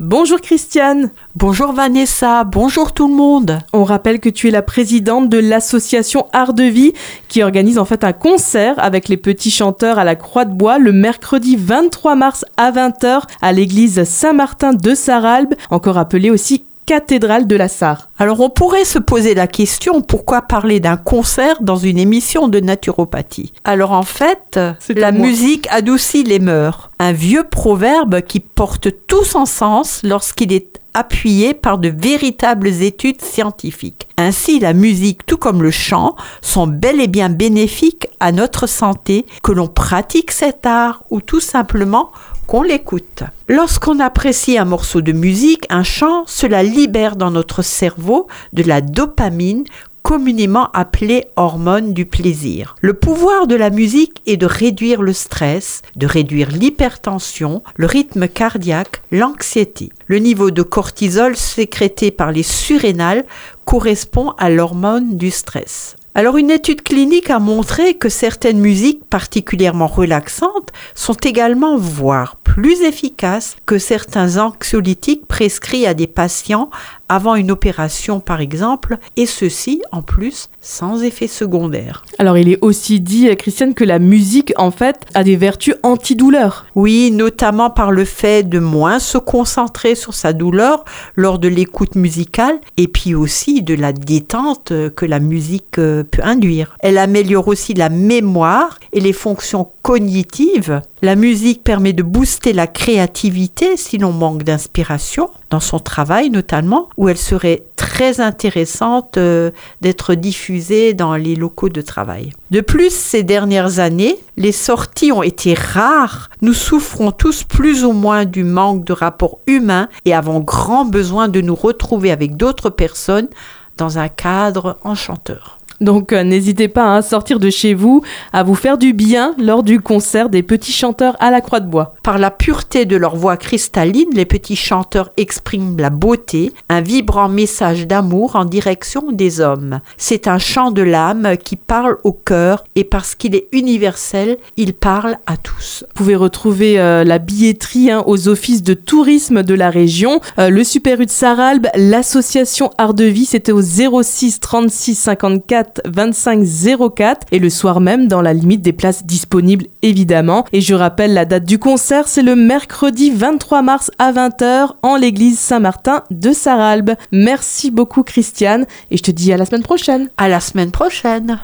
Bonjour Christiane. Bonjour Vanessa, bonjour tout le monde. On rappelle que tu es la présidente de l'association Art de Vie qui organise en fait un concert avec les petits chanteurs à la Croix de Bois le mercredi 23 mars à 20h à l'église Saint-Martin de Saralbe, encore appelée aussi cathédrale de la Sarre. Alors on pourrait se poser la question pourquoi parler d'un concert dans une émission de naturopathie? Alors en fait, la musique adoucit les mœurs. Un vieux proverbe qui porte tout son sens lorsqu'il est appuyé par de véritables études scientifiques. Ainsi, la musique, tout comme le chant, sont bel et bien bénéfiques à notre santé, que l'on pratique cet art ou tout simplement qu'on l'écoute. Lorsqu'on apprécie un morceau de musique, un chant, cela libère dans notre cerveau de la dopamine communément appelée hormone du plaisir. Le pouvoir de la musique est de réduire le stress, de réduire l'hypertension, le rythme cardiaque, l'anxiété. Le niveau de cortisol sécrété par les surrénales correspond à l'hormone du stress. Alors une étude clinique a montré que certaines musiques particulièrement relaxantes sont également, voire plus efficaces que certains anxiolytiques prescrits à des patients avant une opération par exemple, et ceci en plus sans effet secondaire. Alors il est aussi dit, Christiane, que la musique en fait a des vertus antidouleurs. Oui, notamment par le fait de moins se concentrer sur sa douleur lors de l'écoute musicale, et puis aussi de la détente que la musique euh, peut induire. Elle améliore aussi la mémoire et les fonctions cognitives. La musique permet de booster la créativité si l'on manque d'inspiration dans son travail notamment, où elle serait très intéressante euh, d'être diffusée dans les locaux de travail. De plus, ces dernières années, les sorties ont été rares. Nous souffrons tous plus ou moins du manque de rapports humains et avons grand besoin de nous retrouver avec d'autres personnes dans un cadre enchanteur. Donc euh, n'hésitez pas à sortir de chez vous, à vous faire du bien lors du concert des petits chanteurs à la Croix de Bois. Par la pureté de leur voix cristalline, les petits chanteurs expriment la beauté, un vibrant message d'amour en direction des hommes. C'est un chant de l'âme qui parle au cœur et parce qu'il est universel, il parle à tous. Vous pouvez retrouver euh, la billetterie hein, aux offices de tourisme de la région, euh, le Super U de Saralbe, l'association Art de Vie, c'était au 06 36 54 25 04 et le soir même dans la limite des places disponibles évidemment. Et je rappelle la date du concert, c'est le mercredi 23 mars à 20h en l'église Saint-Martin de Saralbe. Merci beaucoup Christiane et je te dis à la semaine prochaine. À la semaine prochaine.